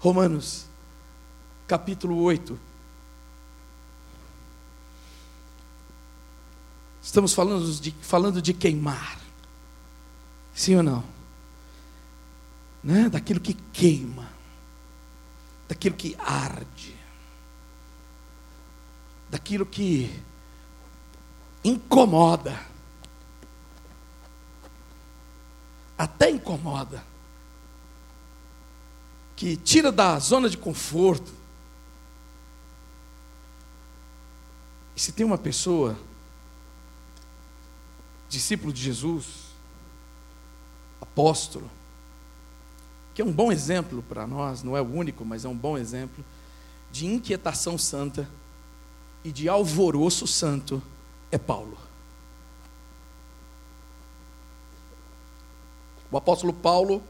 Romanos, capítulo 8. Estamos falando de, falando de queimar. Sim ou não? Né? Daquilo que queima, daquilo que arde, daquilo que incomoda. Até incomoda. Que tira da zona de conforto. E se tem uma pessoa, discípulo de Jesus, apóstolo, que é um bom exemplo para nós, não é o único, mas é um bom exemplo, de inquietação santa e de alvoroço santo, é Paulo. O apóstolo Paulo,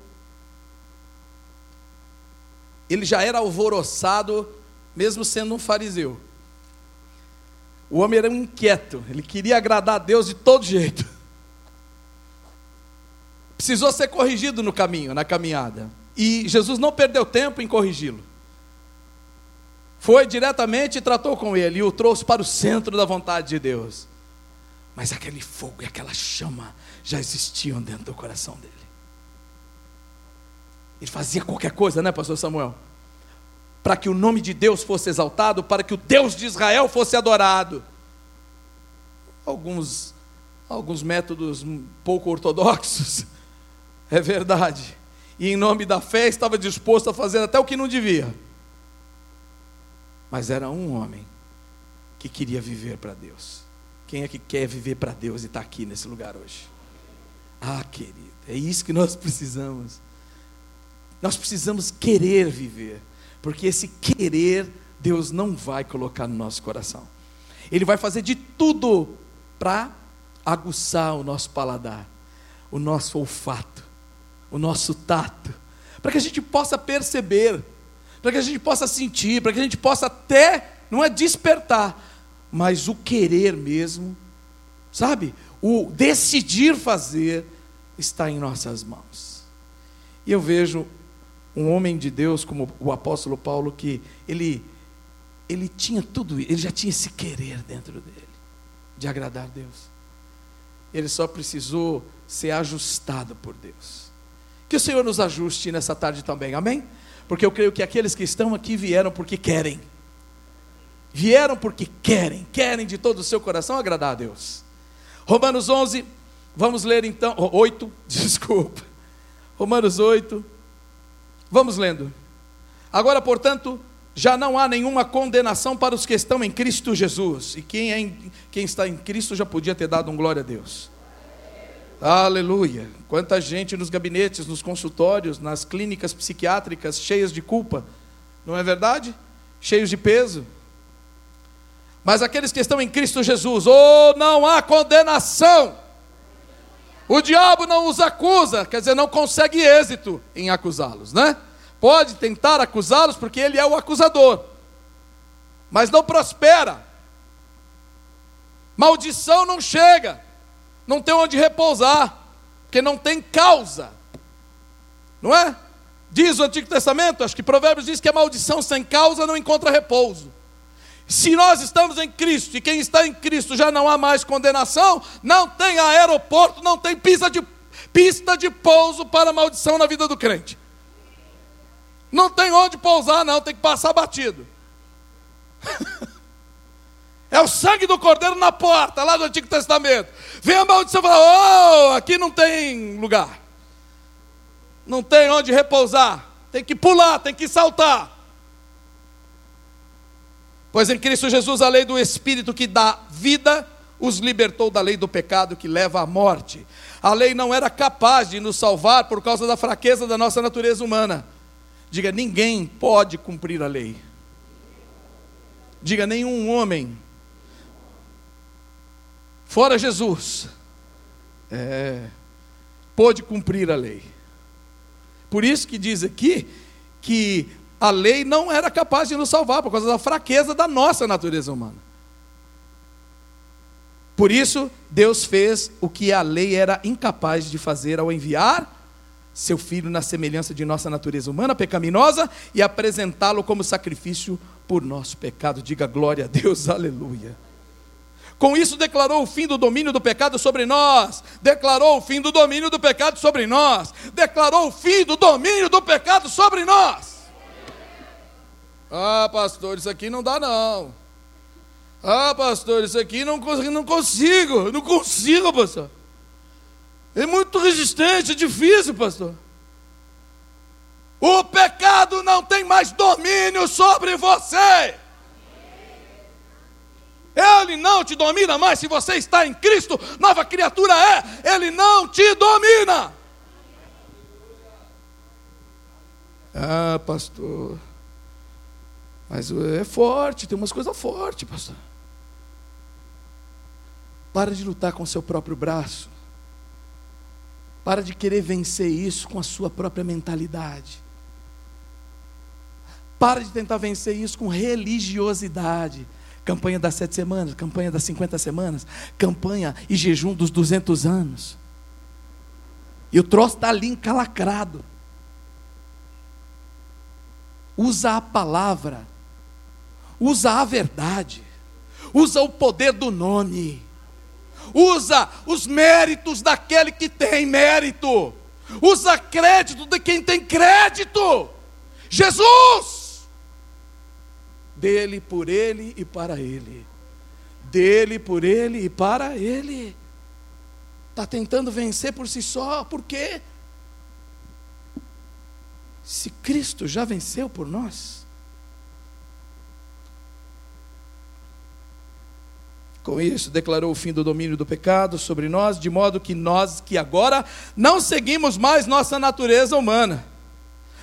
ele já era alvoroçado, mesmo sendo um fariseu. O homem era um inquieto, ele queria agradar a Deus de todo jeito. Precisou ser corrigido no caminho, na caminhada. E Jesus não perdeu tempo em corrigi-lo. Foi diretamente e tratou com ele e o trouxe para o centro da vontade de Deus. Mas aquele fogo e aquela chama já existiam dentro do coração dele. Ele fazia qualquer coisa, né, pastor Samuel? Para que o nome de Deus fosse exaltado, para que o Deus de Israel fosse adorado. Alguns alguns métodos pouco ortodoxos. É verdade. E em nome da fé estava disposto a fazer até o que não devia. Mas era um homem que queria viver para Deus. Quem é que quer viver para Deus e está aqui nesse lugar hoje? Ah, querido, é isso que nós precisamos. Nós precisamos querer viver, porque esse querer Deus não vai colocar no nosso coração. Ele vai fazer de tudo para aguçar o nosso paladar, o nosso olfato, o nosso tato, para que a gente possa perceber, para que a gente possa sentir, para que a gente possa até, não é despertar, mas o querer mesmo, sabe? O decidir fazer está em nossas mãos. E eu vejo um homem de Deus como o apóstolo Paulo que ele ele tinha tudo, ele já tinha esse querer dentro dele de agradar a Deus. Ele só precisou ser ajustado por Deus. Que o Senhor nos ajuste nessa tarde também. Amém? Porque eu creio que aqueles que estão aqui vieram porque querem. Vieram porque querem, querem de todo o seu coração agradar a Deus. Romanos 11, vamos ler então, 8, desculpa. Romanos 8, Vamos lendo. Agora, portanto, já não há nenhuma condenação para os que estão em Cristo Jesus. E quem, é em, quem está em Cristo já podia ter dado um glória a Deus. Aleluia. Quanta gente nos gabinetes, nos consultórios, nas clínicas psiquiátricas cheias de culpa. Não é verdade? Cheios de peso. Mas aqueles que estão em Cristo Jesus, ou oh, não há condenação. O diabo não os acusa, quer dizer, não consegue êxito em acusá-los, né? Pode tentar acusá-los porque ele é o acusador, mas não prospera. Maldição não chega, não tem onde repousar, porque não tem causa, não é? Diz o Antigo Testamento, acho que Provérbios diz que a maldição sem causa não encontra repouso. Se nós estamos em Cristo e quem está em Cristo já não há mais condenação, não tem aeroporto, não tem pista de, pista de pouso para maldição na vida do crente. Não tem onde pousar, não, tem que passar batido. é o sangue do cordeiro na porta, lá do Antigo Testamento. Vem a maldição e fala: Oh, aqui não tem lugar, não tem onde repousar, tem que pular, tem que saltar. Pois em Cristo Jesus a lei do Espírito que dá vida os libertou da lei do pecado que leva à morte. A lei não era capaz de nos salvar por causa da fraqueza da nossa natureza humana. Diga, ninguém pode cumprir a lei. Diga, nenhum homem, fora Jesus, é, pôde cumprir a lei. Por isso que diz aqui que a lei não era capaz de nos salvar por causa da fraqueza da nossa natureza humana. Por isso, Deus fez o que a lei era incapaz de fazer ao enviar seu filho na semelhança de nossa natureza humana pecaminosa e apresentá-lo como sacrifício por nosso pecado. Diga glória a Deus, aleluia. Com isso declarou o fim do domínio do pecado sobre nós. Declarou o fim do domínio do pecado sobre nós. Declarou o fim do domínio do pecado sobre nós. Ah, pastor, isso aqui não dá não. Ah, pastor, isso aqui não, não consigo, não consigo, pastor. É muito resistente, é difícil, pastor. O pecado não tem mais domínio sobre você. Ele não te domina mais. Se você está em Cristo, nova criatura é. Ele não te domina. Ah, pastor. Mas é forte, tem umas coisas fortes, pastor. Para de lutar com o seu próprio braço. Para de querer vencer isso com a sua própria mentalidade. Para de tentar vencer isso com religiosidade campanha das sete semanas, campanha das cinquenta semanas, campanha e jejum dos duzentos anos. E o troço está ali encalacrado. Usa a palavra, usa a verdade, usa o poder do nome, usa os méritos daquele que tem mérito, usa crédito de quem tem crédito. Jesus! dele, por ele e para ele. Dele, por ele e para ele. Está tentando vencer por si só, por quê? Se Cristo já venceu por nós. Com isso, declarou o fim do domínio do pecado sobre nós, de modo que nós que agora não seguimos mais nossa natureza humana,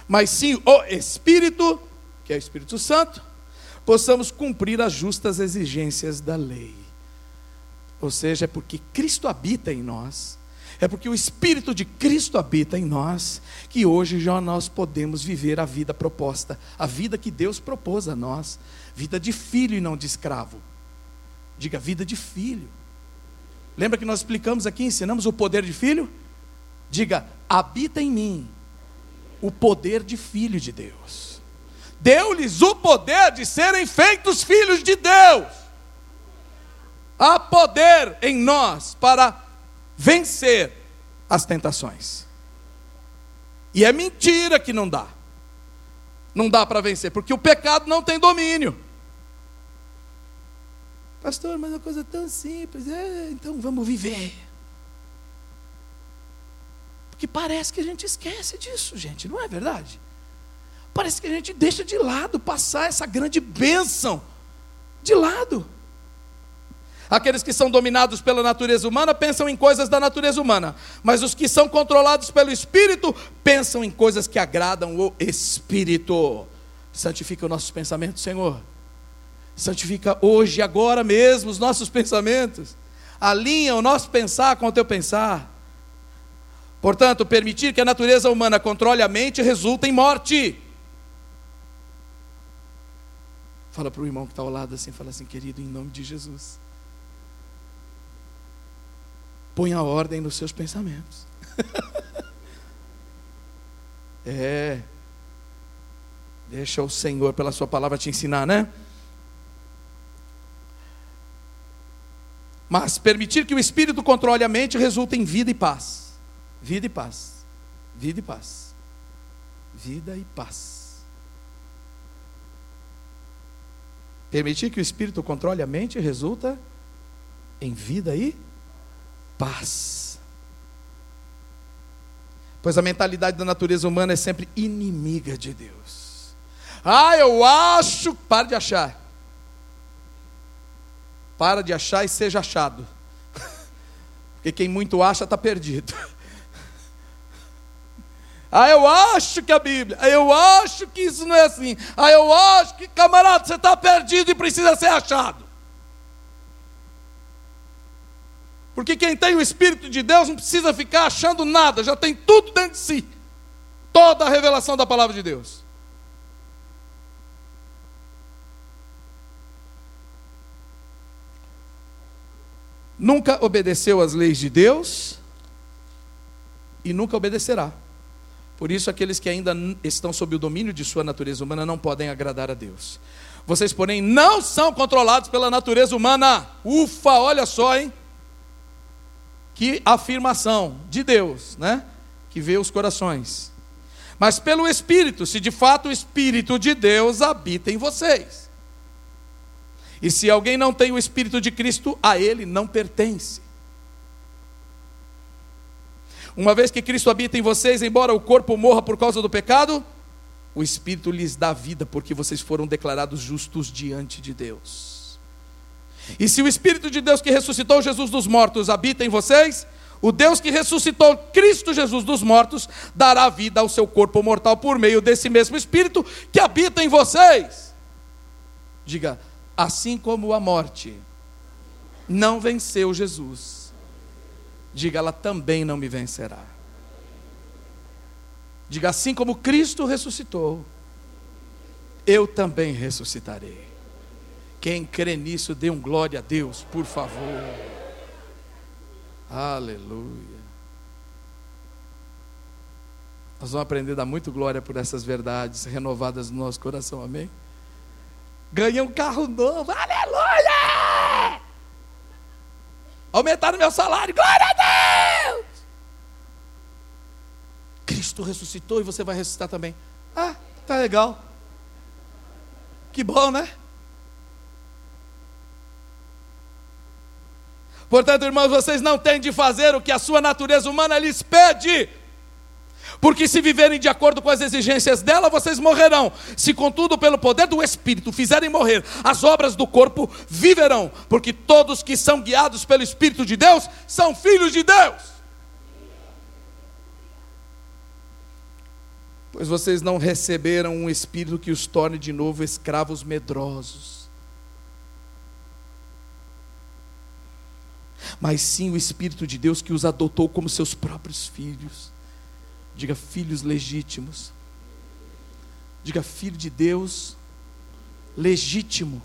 mas sim o Espírito, que é o Espírito Santo, possamos cumprir as justas exigências da lei. Ou seja, é porque Cristo habita em nós, é porque o Espírito de Cristo habita em nós, que hoje já nós podemos viver a vida proposta, a vida que Deus propôs a nós, vida de filho e não de escravo. Diga, vida de filho. Lembra que nós explicamos aqui, ensinamos o poder de filho? Diga, habita em mim o poder de filho de Deus deu-lhes o poder de serem feitos filhos de Deus. Há poder em nós para vencer as tentações. E é mentira que não dá. Não dá para vencer, porque o pecado não tem domínio. Pastor, mas é uma coisa tão simples. É, então vamos viver. Porque parece que a gente esquece disso, gente, não é verdade? Parece que a gente deixa de lado passar essa grande bênção de lado. Aqueles que são dominados pela natureza humana pensam em coisas da natureza humana, mas os que são controlados pelo Espírito pensam em coisas que agradam o Espírito. Santifica os nossos pensamentos, Senhor. Santifica hoje, agora mesmo, os nossos pensamentos. Alinha o nosso pensar com o teu pensar. Portanto, permitir que a natureza humana controle a mente resulta em morte. Fala para o irmão que está ao lado assim, fala assim, querido, em nome de Jesus. Ponha ordem nos seus pensamentos. é. Deixa o Senhor, pela sua palavra, te ensinar, né? Mas permitir que o Espírito controle a mente resulta em vida e paz. Vida e paz. Vida e paz. Vida e paz. Permitir que o Espírito controle a mente resulta em vida e paz. Pois a mentalidade da natureza humana é sempre inimiga de Deus. Ah, eu acho. Para de achar. Para de achar e seja achado. Porque quem muito acha está perdido. Ah, eu acho que a Bíblia, ah, eu acho que isso não é assim. Ah, eu acho que, camarada, você está perdido e precisa ser achado. Porque quem tem o Espírito de Deus não precisa ficar achando nada, já tem tudo dentro de si. Toda a revelação da palavra de Deus. Nunca obedeceu às leis de Deus e nunca obedecerá Por isso, aqueles que ainda estão sob o domínio de sua natureza humana não podem agradar a Deus. Vocês, porém, não são controlados pela natureza humana. Ufa, olha só, hein? Que afirmação de Deus, né? Que vê os corações. Mas pelo Espírito, se de fato o Espírito de Deus habita em vocês. E se alguém não tem o Espírito de Cristo, a ele não pertence. Uma vez que Cristo habita em vocês, embora o corpo morra por causa do pecado, o Espírito lhes dá vida, porque vocês foram declarados justos diante de Deus. E se o Espírito de Deus que ressuscitou Jesus dos mortos habita em vocês, o Deus que ressuscitou Cristo Jesus dos mortos dará vida ao seu corpo mortal por meio desse mesmo Espírito que habita em vocês. Diga, assim como a morte não venceu Jesus, diga, ela também não me vencerá. Diga, assim como Cristo ressuscitou, eu também ressuscitarei. Quem crê nisso, dê um glória a Deus, por favor. Aleluia. Nós vamos aprender a dar muito glória por essas verdades renovadas no nosso coração, amém? Ganhei um carro novo, aleluia! Aumentaram meu salário, glória a Deus! Cristo ressuscitou e você vai ressuscitar também. Ah, tá legal. Que bom, né? Portanto, irmãos, vocês não têm de fazer o que a sua natureza humana lhes pede. Porque se viverem de acordo com as exigências dela, vocês morrerão. Se, contudo, pelo poder do Espírito fizerem morrer as obras do corpo, viverão. Porque todos que são guiados pelo Espírito de Deus são filhos de Deus. Pois vocês não receberam um espírito que os torne de novo escravos medrosos mas sim o Espírito de Deus que os adotou como seus próprios filhos. Diga, filhos legítimos. Diga, filho de Deus legítimo.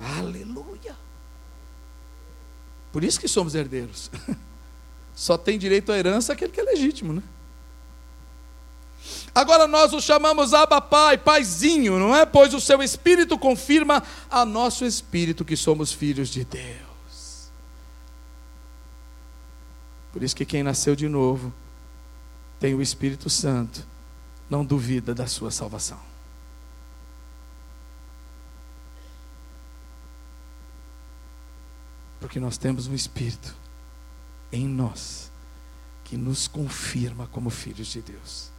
Aleluia. Por isso que somos herdeiros. Só tem direito à herança aquele que é legítimo, né? Agora nós o chamamos Abba Pai, Paizinho, não é? Pois o seu Espírito confirma a nosso Espírito que somos filhos de Deus. Por isso que quem nasceu de novo tem o Espírito Santo, não duvida da sua salvação. Porque nós temos um Espírito em nós que nos confirma como filhos de Deus.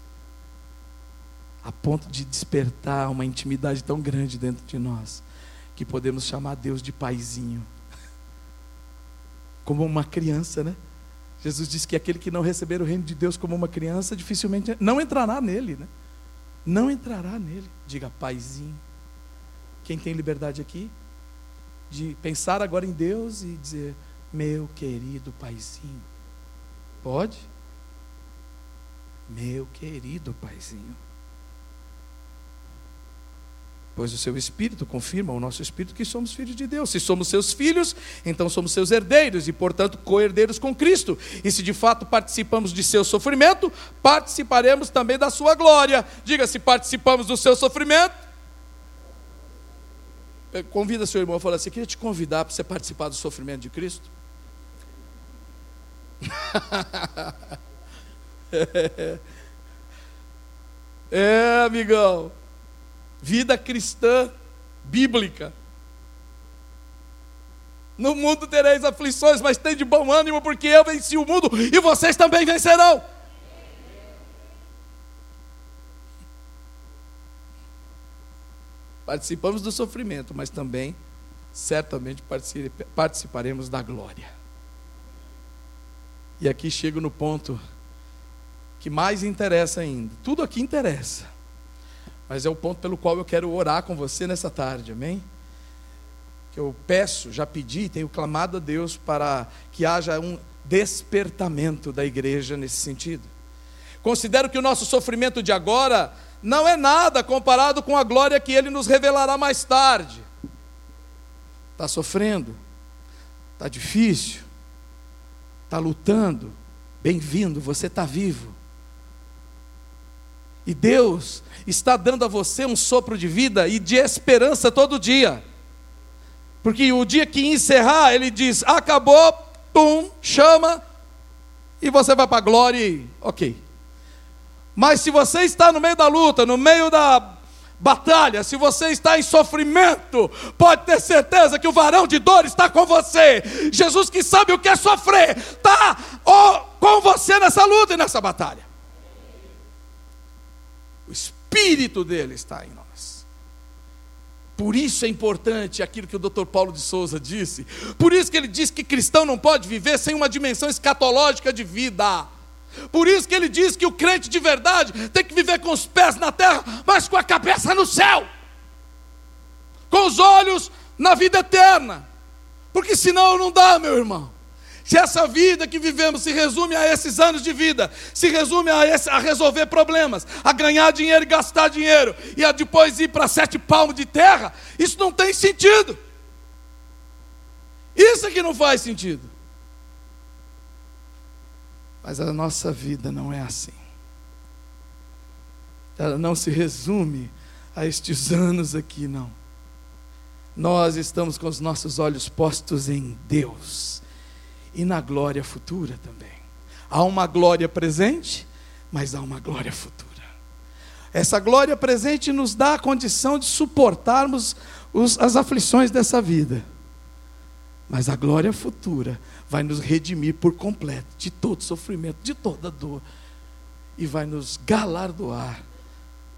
A ponto de despertar uma intimidade tão grande dentro de nós, que podemos chamar Deus de paizinho. Como uma criança, né? Jesus disse que aquele que não receber o reino de Deus como uma criança, dificilmente não entrará nele, né? Não entrará nele. Diga, paizinho. Quem tem liberdade aqui? De pensar agora em Deus e dizer, meu querido paizinho. Pode? Meu querido paizinho pois o seu espírito confirma o nosso espírito que somos filhos de Deus. Se somos seus filhos, então somos seus herdeiros e, portanto, co-herdeiros com Cristo. E se de fato participamos de seu sofrimento, participaremos também da sua glória. Diga, se participamos do seu sofrimento, eh, convida seu irmão a falar assim: queria te convidar para você participar do sofrimento de Cristo. é, amigão vida cristã bíblica. No mundo tereis aflições, mas tem de bom ânimo, porque eu venci o mundo e vocês também vencerão. Participamos do sofrimento, mas também, certamente, participaremos da glória. E aqui chego no ponto que mais interessa ainda. Tudo aqui interessa mas é o ponto pelo qual eu quero orar com você nessa tarde, amém? Que eu peço, já pedi, tenho clamado a Deus para que haja um despertamento da igreja nesse sentido. Considero que o nosso sofrimento de agora não é nada comparado com a glória que Ele nos revelará mais tarde. Está sofrendo, está difícil, está lutando, bem-vindo, você está vivo. E Deus está dando a você um sopro de vida e de esperança todo dia. Porque o dia que encerrar, ele diz: acabou, pum, chama, e você vai para a glória e ok. Mas se você está no meio da luta, no meio da batalha, se você está em sofrimento, pode ter certeza que o varão de dor está com você. Jesus que sabe o que é sofrer, está com você nessa luta e nessa batalha. O Espírito dele está em nós. Por isso é importante aquilo que o Dr. Paulo de Souza disse. Por isso que ele diz que cristão não pode viver sem uma dimensão escatológica de vida. Por isso que ele diz que o crente de verdade tem que viver com os pés na terra, mas com a cabeça no céu. Com os olhos na vida eterna. Porque senão não dá, meu irmão. Se essa vida que vivemos se resume a esses anos de vida, se resume a, esse, a resolver problemas, a ganhar dinheiro e gastar dinheiro, e a depois ir para sete palmos de terra, isso não tem sentido. Isso é que não faz sentido. Mas a nossa vida não é assim. Ela não se resume a estes anos aqui, não. Nós estamos com os nossos olhos postos em Deus e na glória futura também. Há uma glória presente, mas há uma glória futura. Essa glória presente nos dá a condição de suportarmos os, as aflições dessa vida. Mas a glória futura vai nos redimir por completo de todo sofrimento, de toda dor. E vai nos galardoar,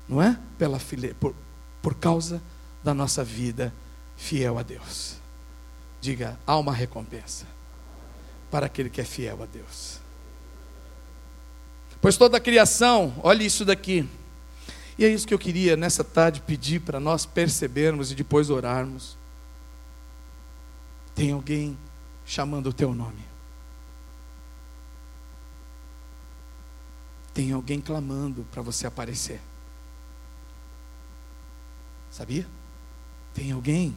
não é? Pela, por, por causa da nossa vida fiel a Deus. Diga, há uma recompensa para aquele que é fiel a Deus. Pois toda a criação, olhe isso daqui. E é isso que eu queria nessa tarde pedir para nós percebermos e depois orarmos. Tem alguém chamando o teu nome. Tem alguém clamando para você aparecer. Sabia? Tem alguém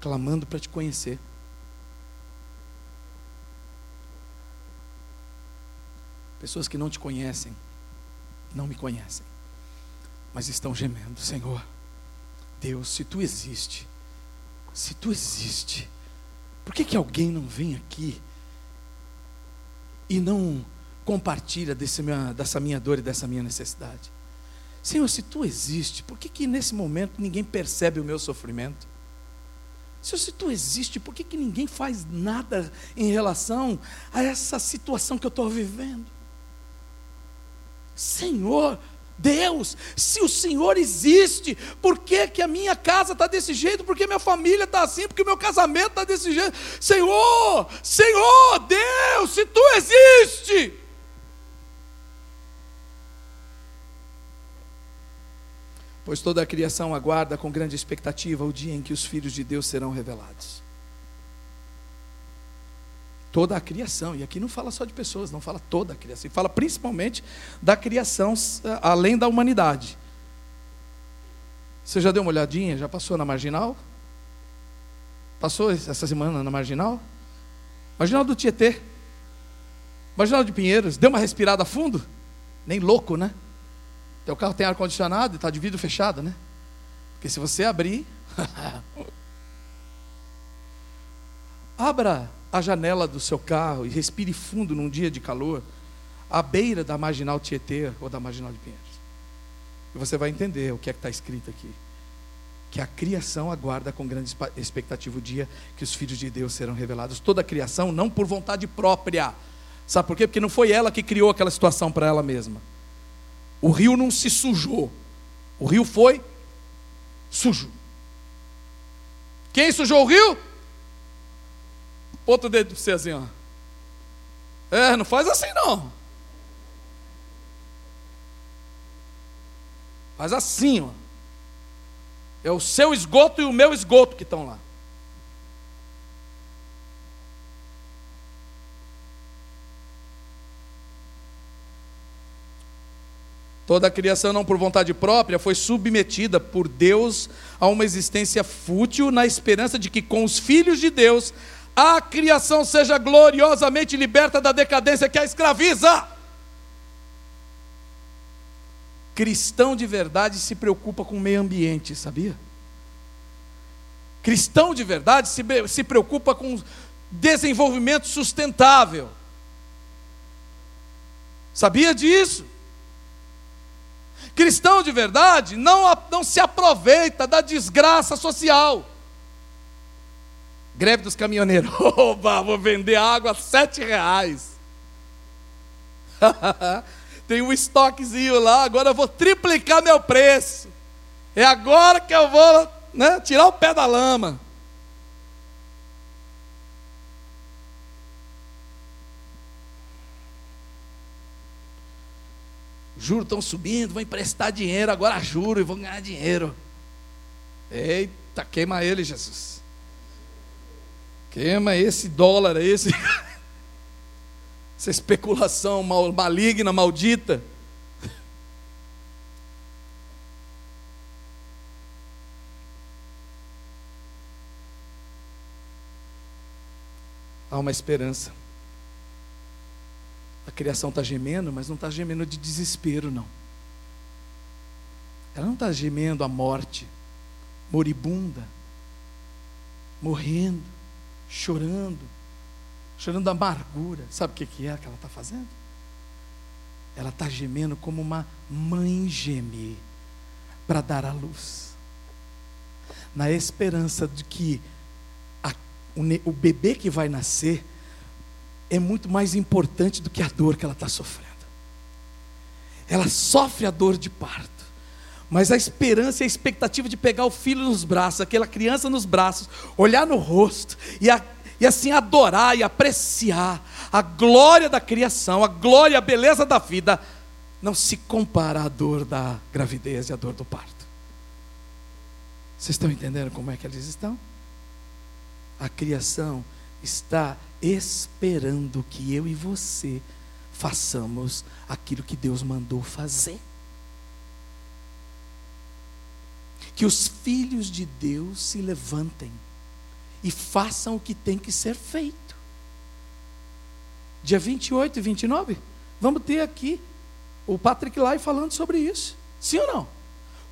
clamando para te conhecer. Pessoas que não te conhecem, não me conhecem, mas estão gemendo: Senhor, Deus, se tu existe, se tu existe, por que, que alguém não vem aqui e não compartilha minha, dessa minha dor e dessa minha necessidade? Senhor, se tu existe, por que, que nesse momento ninguém percebe o meu sofrimento? Senhor, se tu existe, por que, que ninguém faz nada em relação a essa situação que eu estou vivendo? Senhor, Deus, se o Senhor existe, por que, que a minha casa está desse jeito? Por que minha família está assim? Por que meu casamento está desse jeito? Senhor, Senhor, Deus, se tu existe. Pois toda a criação aguarda com grande expectativa o dia em que os filhos de Deus serão revelados toda a criação. E aqui não fala só de pessoas, não fala toda a criação. Fala principalmente da criação eh, além da humanidade. Você já deu uma olhadinha? Já passou na marginal? Passou essa semana na marginal? Marginal do Tietê. Marginal de Pinheiros. Deu uma respirada fundo? Nem louco, né? Teu carro tem ar-condicionado e está de vidro fechado, né? Porque se você abrir. Abra a janela do seu carro e respire fundo num dia de calor, à beira da marginal Tietê ou da marginal de Pinheiros. E você vai entender o que é que está escrito aqui. Que a criação aguarda com grande expectativa o dia que os filhos de Deus serão revelados. Toda a criação, não por vontade própria. Sabe por quê? Porque não foi ela que criou aquela situação para ela mesma. O rio não se sujou. O rio foi sujo. Quem sujou o rio? Outro dedo para você assim, ó. É, não faz assim não. Faz assim, ó. É o seu esgoto e o meu esgoto que estão lá. Toda a criação, não por vontade própria, foi submetida por Deus a uma existência fútil, na esperança de que com os filhos de Deus a criação seja gloriosamente liberta da decadência que a escraviza. cristão de verdade se preocupa com o meio ambiente, sabia? Cristão de verdade se, se preocupa com desenvolvimento sustentável. Sabia disso? Cristão de verdade não, não se aproveita da desgraça social. Greve dos caminhoneiros. Oba, vou vender água a sete reais. Tem um estoquezinho lá, agora eu vou triplicar meu preço. É agora que eu vou né, tirar o pé da lama. Juros estão subindo, vão emprestar dinheiro, agora juro e vão ganhar dinheiro. Eita, queima ele, Jesus. Queima esse dólar, esse. Essa especulação mal, maligna, maldita. Há uma esperança. A criação está gemendo, mas não está gemendo de desespero, não. Ela não está gemendo a morte, moribunda, morrendo, chorando, chorando amargura. Sabe o que, que é que ela está fazendo? Ela está gemendo como uma mãe geme para dar à luz, na esperança de que a, o, o bebê que vai nascer é muito mais importante do que a dor que ela está sofrendo. Ela sofre a dor de parto, mas a esperança e a expectativa de pegar o filho nos braços, aquela criança nos braços, olhar no rosto e, a, e assim adorar e apreciar a glória da criação, a glória e a beleza da vida, não se compara à dor da gravidez e à dor do parto. Vocês estão entendendo como é que eles estão? A criação está esperando que eu e você façamos aquilo que Deus mandou fazer. Que os filhos de Deus se levantem e façam o que tem que ser feito. Dia 28 e 29, vamos ter aqui o Patrick Lai falando sobre isso. Sim ou não?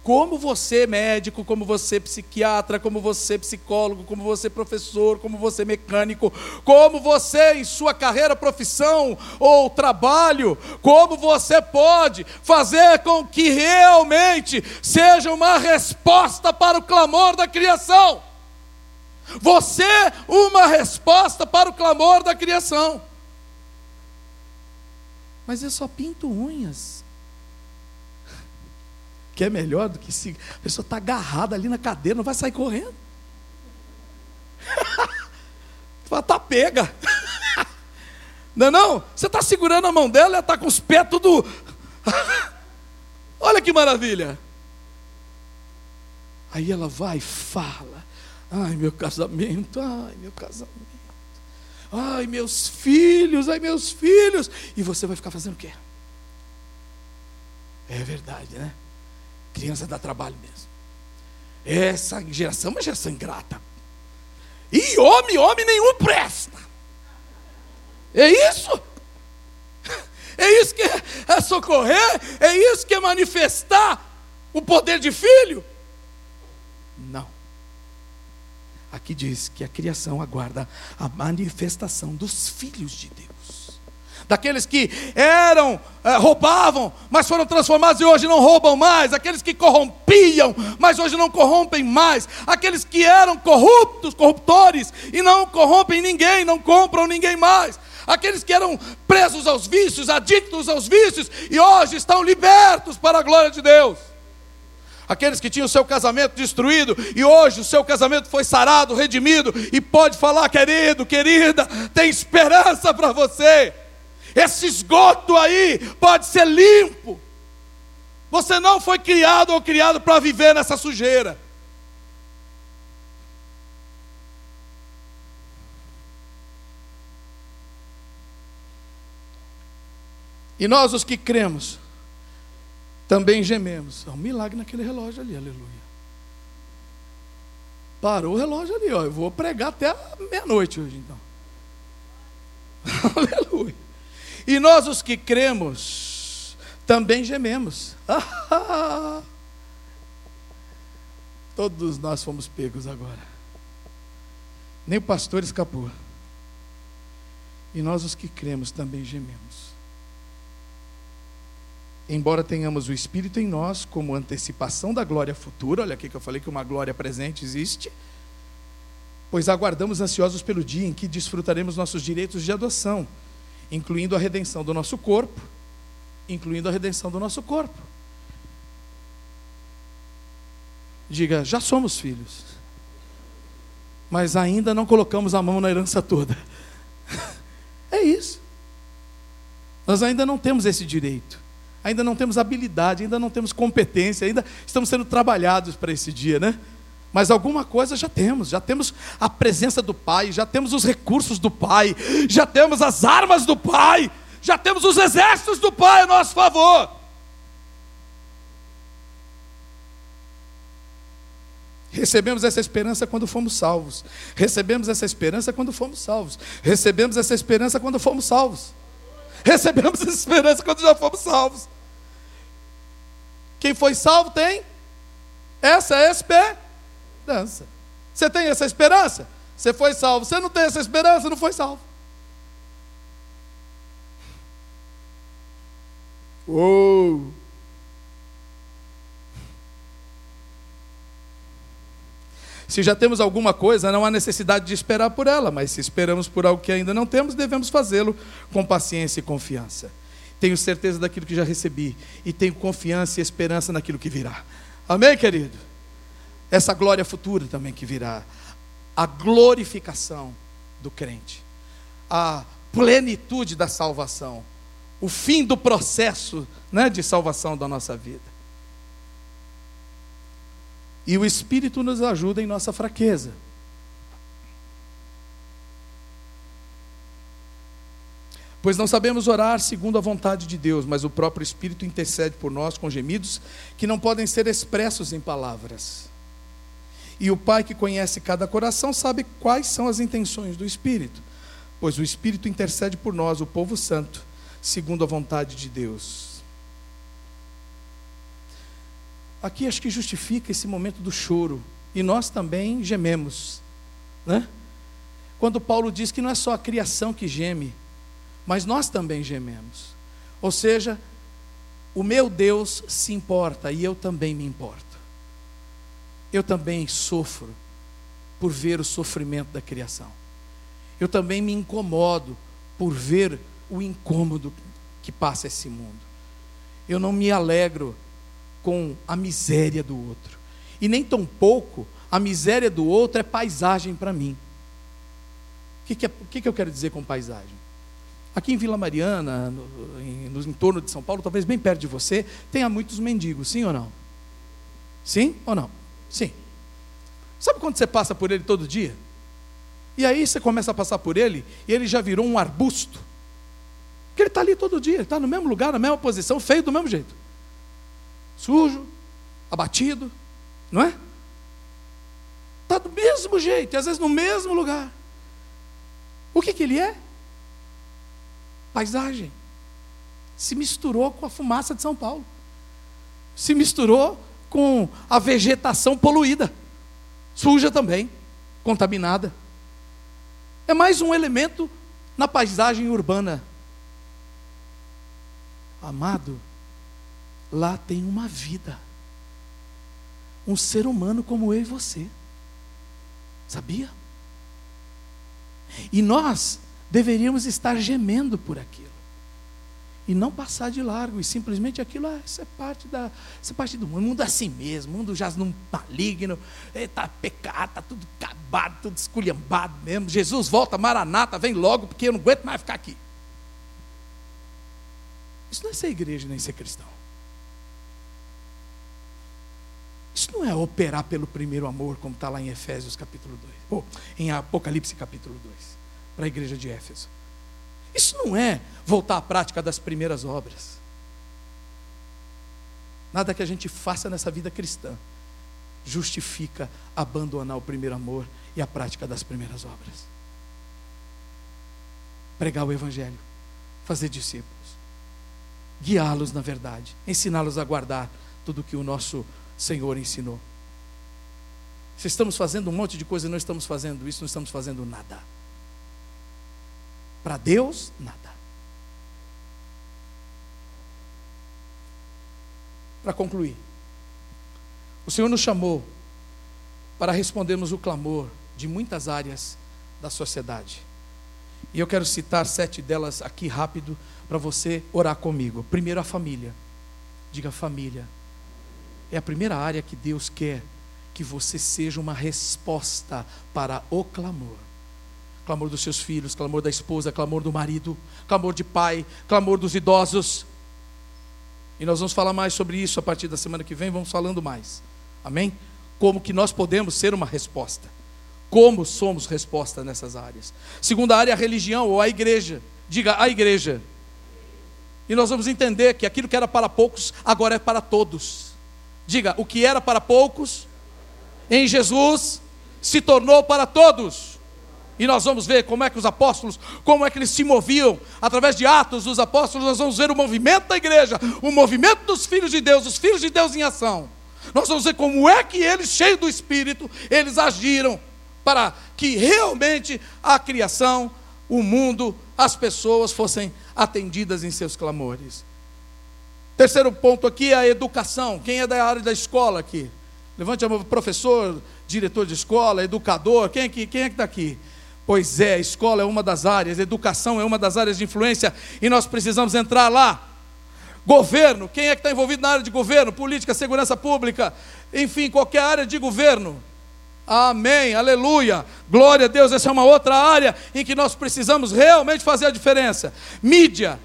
Como você, médico, como você, psiquiatra, como você, psicólogo, como você, professor, como você, mecânico, como você, em sua carreira, profissão ou trabalho, como você pode fazer com que realmente seja uma resposta para o clamor da criação. Você, uma resposta para o clamor da criação. Mas eu só pinto unhas que é melhor do que se a pessoa está agarrada ali na cadeira, não vai sair correndo. Fala, tá pega. Não é não? Você está segurando a mão dela, ela está com os pés tudo. Olha que maravilha. Aí ela vai e fala. Ai, meu casamento, ai, meu casamento. Ai, meus filhos, ai, meus filhos. E você vai ficar fazendo o quê? É verdade, né? Criança dá trabalho mesmo. Essa geração é uma geração ingrata. E homem, homem nenhum presta. É isso? É isso que é socorrer? É isso que é manifestar o poder de filho? Não. Aqui diz que a criação aguarda a manifestação dos filhos de Deus daqueles que eram, é, roubavam, mas foram transformados e hoje não roubam mais, aqueles que corrompiam, mas hoje não corrompem mais, aqueles que eram corruptos, corruptores, e não corrompem ninguém, não compram ninguém mais, aqueles que eram presos aos vícios, adictos aos vícios, e hoje estão libertos para a glória de Deus. Aqueles que tinham o seu casamento destruído e hoje o seu casamento foi sarado, redimido, e pode falar, querido, querida, tem esperança para você. Esse esgoto aí pode ser limpo. Você não foi criado ou criado para viver nessa sujeira. E nós, os que cremos, também gememos. Há um milagre naquele relógio ali, aleluia. Parou o relógio ali, ó. Eu vou pregar até meia-noite hoje, então. Aleluia. E nós, os que cremos, também gememos. Todos nós fomos pegos agora. Nem o pastor escapou. E nós, os que cremos, também gememos. Embora tenhamos o Espírito em nós como antecipação da glória futura, olha aqui que eu falei que uma glória presente existe, pois aguardamos ansiosos pelo dia em que desfrutaremos nossos direitos de adoção, incluindo a redenção do nosso corpo, incluindo a redenção do nosso corpo. Diga, já somos filhos, mas ainda não colocamos a mão na herança toda. É isso. Nós ainda não temos esse direito, ainda não temos habilidade, ainda não temos competência, ainda estamos sendo trabalhados para esse dia, né? Mas alguma coisa já temos, já temos a presença do Pai, já temos os recursos do Pai, já temos as armas do Pai, já temos os exércitos do Pai a nosso favor. Recebemos essa esperança quando fomos salvos. Recebemos essa esperança quando fomos salvos. Recebemos essa esperança quando fomos salvos. Recebemos essa esperança quando já fomos salvos. Quem foi salvo tem essa esperança. Você tem essa esperança? Você foi salvo. Você não tem essa esperança, não foi salvo. Uou! Se já temos alguma coisa, não há necessidade de esperar por ela, mas se esperamos por algo que ainda não temos, devemos fazê-lo com paciência e confiança. Tenho certeza daquilo que já recebi e tenho confiança e esperança naquilo que virá. Amém, querido? Essa glória futura também que virá. A glorificação do crente. A plenitude da salvação. O fim do processo né, de salvação da nossa vida. E o Espírito nos ajuda em nossa fraqueza. Pois não sabemos orar segundo a vontade de Deus, mas o próprio Espírito intercede por nós com gemidos que não podem ser expressos em palavras. E o Pai que conhece cada coração sabe quais são as intenções do Espírito, pois o Espírito intercede por nós, o povo santo, segundo a vontade de Deus. aqui acho que justifica esse momento do choro. E nós também gememos. Né? Quando Paulo diz que não é só a criação que geme, mas nós também gememos. Ou seja, o meu Deus se importa e eu também me importo. Eu também sofro por ver o sofrimento da criação. Eu também me incomodo por ver o incômodo que passa esse mundo. Eu não me alegro com a miséria do outro. E nem tão pouco a miséria do outro é paisagem para mim. O que, que, é, que, que eu quero dizer com paisagem? Aqui em Vila Mariana, no, em, no entorno de São Paulo, talvez bem perto de você, tenha muitos mendigos, sim ou não? Sim ou não? Sim. Sabe quando você passa por ele todo dia? E aí você começa a passar por ele e ele já virou um arbusto. Porque ele está ali todo dia, está no mesmo lugar, na mesma posição, feio do mesmo jeito sujo, abatido, não é? Está do mesmo jeito, às vezes no mesmo lugar. O que, que ele é? Paisagem. Se misturou com a fumaça de São Paulo. Se misturou com a vegetação poluída, suja também, contaminada. É mais um elemento na paisagem urbana. Amado, lá tem uma vida. Um ser humano como eu e você. Sabia? E nós deveríamos estar gemendo por aquilo. E não passar de largo, e simplesmente aquilo, ah, isso é parte da. Isso é parte do mundo. O mundo é assim mesmo, o mundo já não maligno, está pecado, está tudo acabado, tudo esculhambado mesmo. Jesus volta, Maranata, vem logo, porque eu não aguento mais ficar aqui. Isso não é ser igreja nem ser cristão. Isso não é operar pelo primeiro amor, como está lá em Efésios capítulo 2, ou em Apocalipse capítulo 2, para a igreja de Éfeso. Isso não é voltar à prática das primeiras obras. Nada que a gente faça nessa vida cristã justifica abandonar o primeiro amor e a prática das primeiras obras. Pregar o Evangelho, fazer discípulos. guiá-los na verdade, ensiná-los a guardar tudo que o nosso Senhor ensinou. Se estamos fazendo um monte de coisa e não estamos fazendo isso, não estamos fazendo nada. Para Deus, nada. Para concluir, o Senhor nos chamou para respondermos o clamor de muitas áreas da sociedade. E eu quero citar sete delas aqui rápido para você orar comigo. Primeiro, a família. Diga família. É a primeira área que Deus quer que você seja uma resposta para o clamor. Clamor dos seus filhos, clamor da esposa, clamor do marido, clamor de pai, clamor dos idosos. E nós vamos falar mais sobre isso a partir da semana que vem, vamos falando mais. Amém? Como que nós podemos ser uma resposta? Como somos resposta nessas áreas? Segunda área, a religião ou a igreja. Diga a igreja. E nós vamos entender que aquilo que era para poucos, agora é para todos. Diga, o que era para poucos, em Jesus se tornou para todos. E nós vamos ver como é que os apóstolos, como é que eles se moviam, através de atos dos apóstolos, nós vamos ver o movimento da igreja, o movimento dos filhos de Deus, os filhos de Deus em ação. Nós vamos ver como é que eles, cheios do Espírito, eles agiram para que realmente a criação, o mundo, as pessoas fossem atendidas em seus clamores. Terceiro ponto aqui é a educação. Quem é da área da escola aqui? Levante a mão, professor, diretor de escola, educador, quem é que quem é está aqui? Pois é, a escola é uma das áreas, educação é uma das áreas de influência e nós precisamos entrar lá. Governo, quem é que está envolvido na área de governo? Política, segurança pública, enfim, qualquer área de governo. Amém, aleluia, glória a Deus. Essa é uma outra área em que nós precisamos realmente fazer a diferença. Mídia,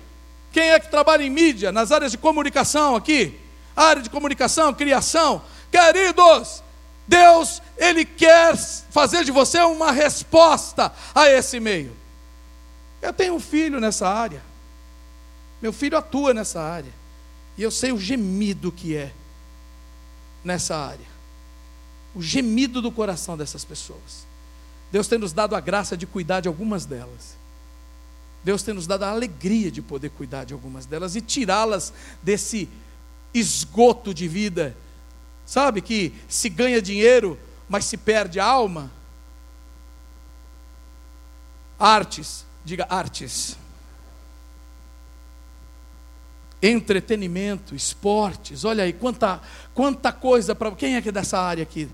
quem é que trabalha em mídia? Nas áreas de comunicação aqui? Área de comunicação, criação, Queridos, Deus, Ele quer fazer de você uma resposta a esse meio. Eu tenho um filho nessa área. Meu filho atua nessa área. E eu sei o gemido que é nessa área. O gemido do coração dessas pessoas. Deus tem nos dado a graça de cuidar de algumas delas. Deus tem nos dado a alegria de poder cuidar de algumas delas e tirá-las desse esgoto de vida Sabe que se ganha dinheiro, mas se perde a alma? Artes, diga artes. Entretenimento, esportes, olha aí, quanta, quanta coisa para. Quem é que é dessa área aqui?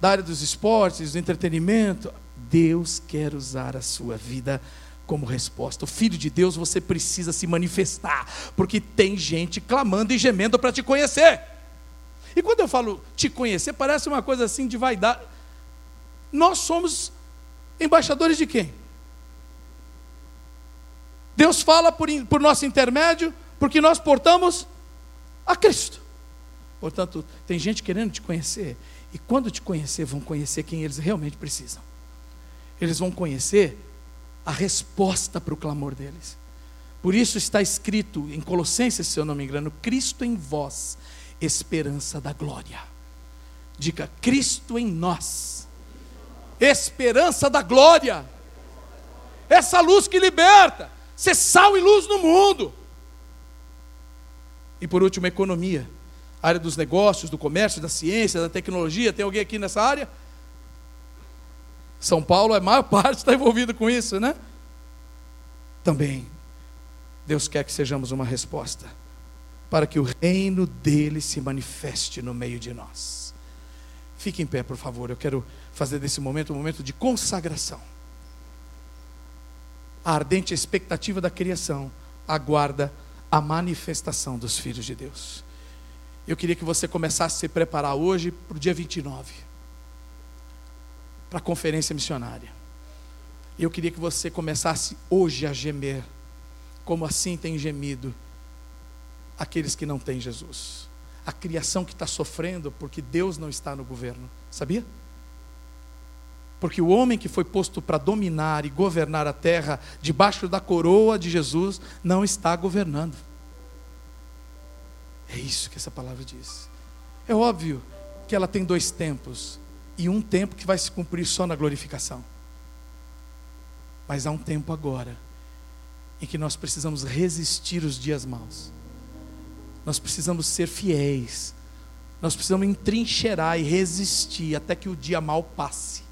Da área dos esportes, do entretenimento. Deus quer usar a sua vida como resposta. O Filho de Deus, você precisa se manifestar, porque tem gente clamando e gemendo para te conhecer. E quando eu falo te conhecer, parece uma coisa assim de vaidade. Nós somos embaixadores de quem? Deus fala por, por nosso intermédio, porque nós portamos a Cristo. Portanto, tem gente querendo te conhecer, e quando te conhecer, vão conhecer quem eles realmente precisam. Eles vão conhecer a resposta para o clamor deles. Por isso está escrito em Colossenses, se eu não me engano, Cristo em vós, esperança da glória. Diga, Cristo em nós, esperança da glória. Essa luz que liberta, ser sal e luz no mundo. E por último, economia. Área dos negócios, do comércio, da ciência, da tecnologia. Tem alguém aqui nessa área? São Paulo, a maior parte está envolvido com isso, né? Também. Deus quer que sejamos uma resposta para que o reino dele se manifeste no meio de nós. Fique em pé, por favor. Eu quero fazer desse momento um momento de consagração. A ardente expectativa da criação aguarda a manifestação dos filhos de Deus. Eu queria que você começasse a se preparar hoje para o dia 29 para a conferência missionária. Eu queria que você começasse hoje a gemer, como assim tem gemido aqueles que não têm Jesus. A criação que está sofrendo porque Deus não está no governo. Sabia? Porque o homem que foi posto para dominar e governar a terra debaixo da coroa de Jesus não está governando. É isso que essa palavra diz. É óbvio que ela tem dois tempos e um tempo que vai se cumprir só na glorificação. Mas há um tempo agora em que nós precisamos resistir os dias maus nós precisamos ser fiéis, nós precisamos entrincheirar e resistir até que o dia mal passe.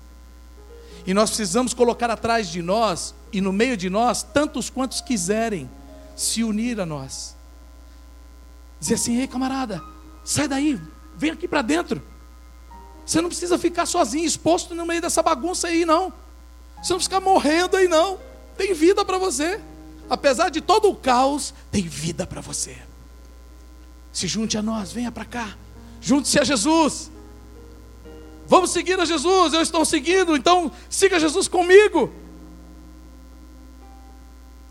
E nós precisamos colocar atrás de nós e no meio de nós tantos quantos quiserem se unir a nós. Dizer assim: ei camarada, sai daí, vem aqui para dentro. Você não precisa ficar sozinho, exposto no meio dessa bagunça aí, não. Você não precisa ficar morrendo aí, não. Tem vida para você. Apesar de todo o caos, tem vida para você. Se junte a nós, venha para cá. Junte-se a Jesus. Vamos seguir a Jesus. Eu estou seguindo, então siga Jesus comigo.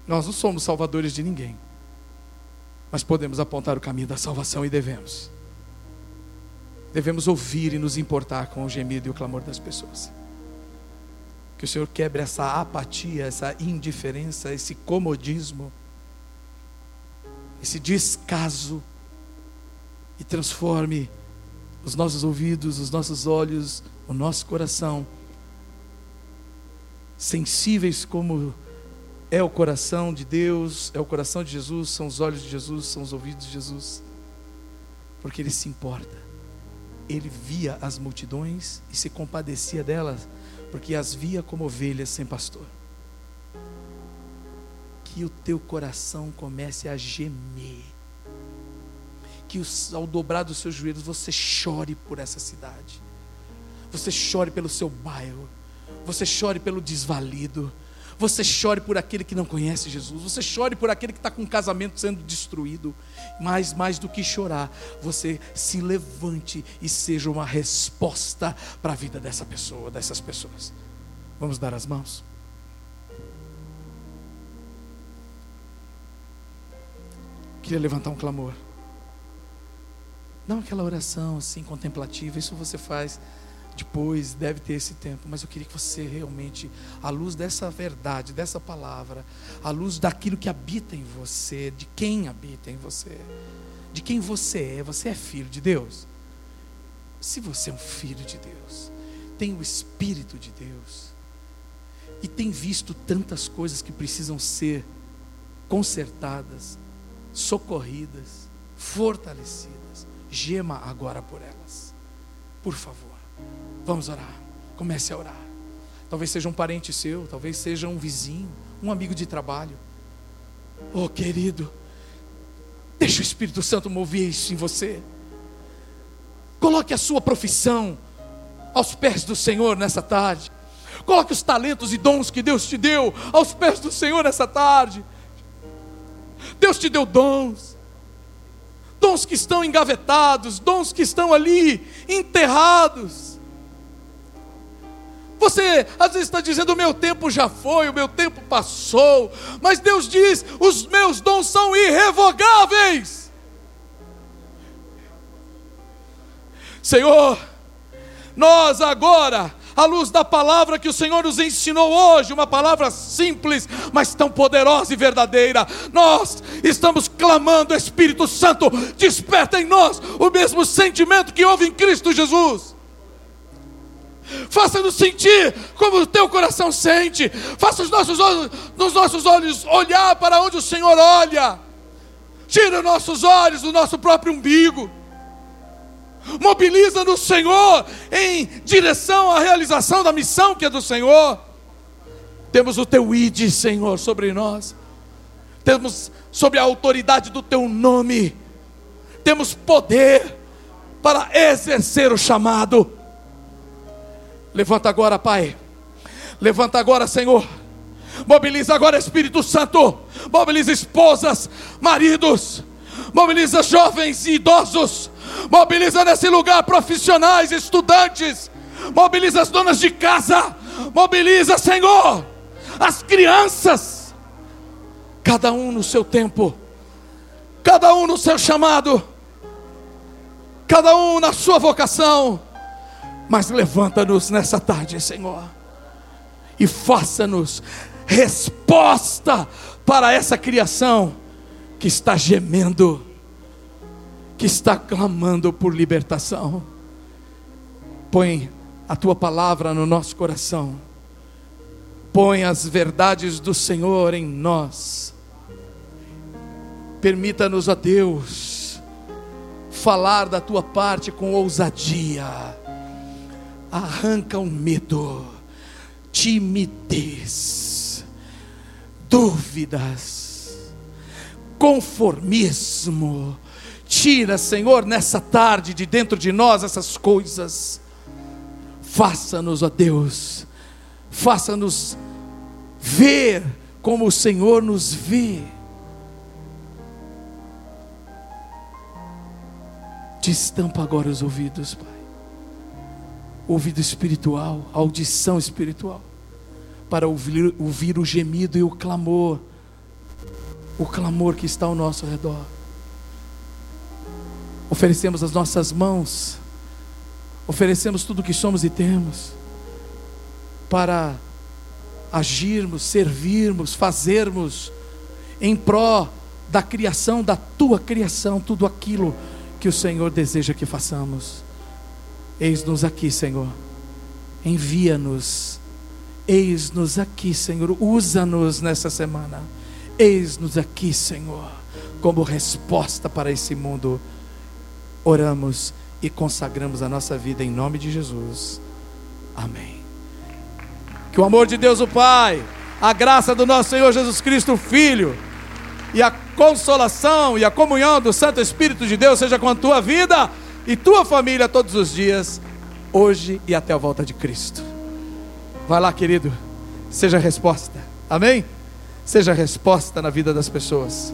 Nós não somos salvadores de ninguém, mas podemos apontar o caminho da salvação e devemos. Devemos ouvir e nos importar com o gemido e o clamor das pessoas. Que o Senhor quebre essa apatia, essa indiferença, esse comodismo, esse descaso e transforme os nossos ouvidos, os nossos olhos, o nosso coração, sensíveis como é o coração de Deus, é o coração de Jesus, são os olhos de Jesus, são os ouvidos de Jesus, porque Ele se importa. Ele via as multidões e se compadecia delas, porque as via como ovelhas sem pastor. Que o teu coração comece a gemer que ao dobrar dos seus joelhos você chore por essa cidade, você chore pelo seu bairro, você chore pelo desvalido, você chore por aquele que não conhece Jesus, você chore por aquele que está com o casamento sendo destruído, mas mais do que chorar, você se levante e seja uma resposta para a vida dessa pessoa, dessas pessoas. Vamos dar as mãos. Queria levantar um clamor. Não aquela oração assim contemplativa, isso você faz depois, deve ter esse tempo, mas eu queria que você realmente, à luz dessa verdade, dessa palavra, à luz daquilo que habita em você, de quem habita em você, de quem você é, você é filho de Deus. Se você é um filho de Deus, tem o Espírito de Deus, e tem visto tantas coisas que precisam ser consertadas, socorridas, fortalecidas gema agora por elas. Por favor, vamos orar. Comece a orar. Talvez seja um parente seu, talvez seja um vizinho, um amigo de trabalho. Oh, querido, deixa o Espírito Santo mover isso em você. Coloque a sua profissão aos pés do Senhor nessa tarde. Coloque os talentos e dons que Deus te deu aos pés do Senhor nessa tarde. Deus te deu dons dons que estão engavetados, dons que estão ali enterrados. Você às vezes está dizendo: o meu tempo já foi, o meu tempo passou, mas Deus diz: os meus dons são irrevogáveis. Senhor, nós agora à luz da palavra que o Senhor nos ensinou hoje, uma palavra simples, mas tão poderosa e verdadeira. Nós estamos clamando, Espírito Santo, desperta em nós o mesmo sentimento que houve em Cristo Jesus. Faça-nos sentir como o teu coração sente. Faça os nossos nos nossos olhos olhar para onde o Senhor olha. Tira nossos olhos do nosso próprio umbigo mobiliza no Senhor em direção à realização da missão que é do Senhor. Temos o teu id, Senhor, sobre nós. Temos sobre a autoridade do teu nome. Temos poder para exercer o chamado. Levanta agora, Pai. Levanta agora, Senhor. Mobiliza agora, Espírito Santo. Mobiliza esposas, maridos. Mobiliza jovens e idosos mobiliza nesse lugar profissionais, estudantes, mobiliza as donas de casa, mobiliza, Senhor, as crianças, cada um no seu tempo, cada um no seu chamado, cada um na sua vocação, mas levanta-nos nessa tarde, Senhor, e faça-nos resposta para essa criação que está gemendo que está clamando por libertação. Põe a tua palavra no nosso coração. Põe as verdades do Senhor em nós. Permita-nos, a Deus, falar da tua parte com ousadia. Arranca o medo, timidez, dúvidas, conformismo. Tira, Senhor, nessa tarde de dentro de nós essas coisas. Faça-nos, ó Deus, faça-nos ver como o Senhor nos vê. Destampa agora os ouvidos, Pai. Ouvido espiritual, audição espiritual, para ouvir, ouvir o gemido e o clamor, o clamor que está ao nosso redor. Oferecemos as nossas mãos, oferecemos tudo o que somos e temos, para agirmos, servirmos, fazermos em pró da criação, da tua criação, tudo aquilo que o Senhor deseja que façamos. Eis-nos aqui, Senhor. Envia-nos. Eis-nos aqui, Senhor. Usa-nos nessa semana. Eis-nos aqui, Senhor, como resposta para esse mundo. Oramos e consagramos a nossa vida em nome de Jesus. Amém. Que o amor de Deus, o Pai, a graça do nosso Senhor Jesus Cristo, o Filho, e a consolação e a comunhão do Santo Espírito de Deus seja com a tua vida e tua família todos os dias, hoje e até a volta de Cristo. Vai lá, querido, seja resposta, amém? Seja resposta na vida das pessoas.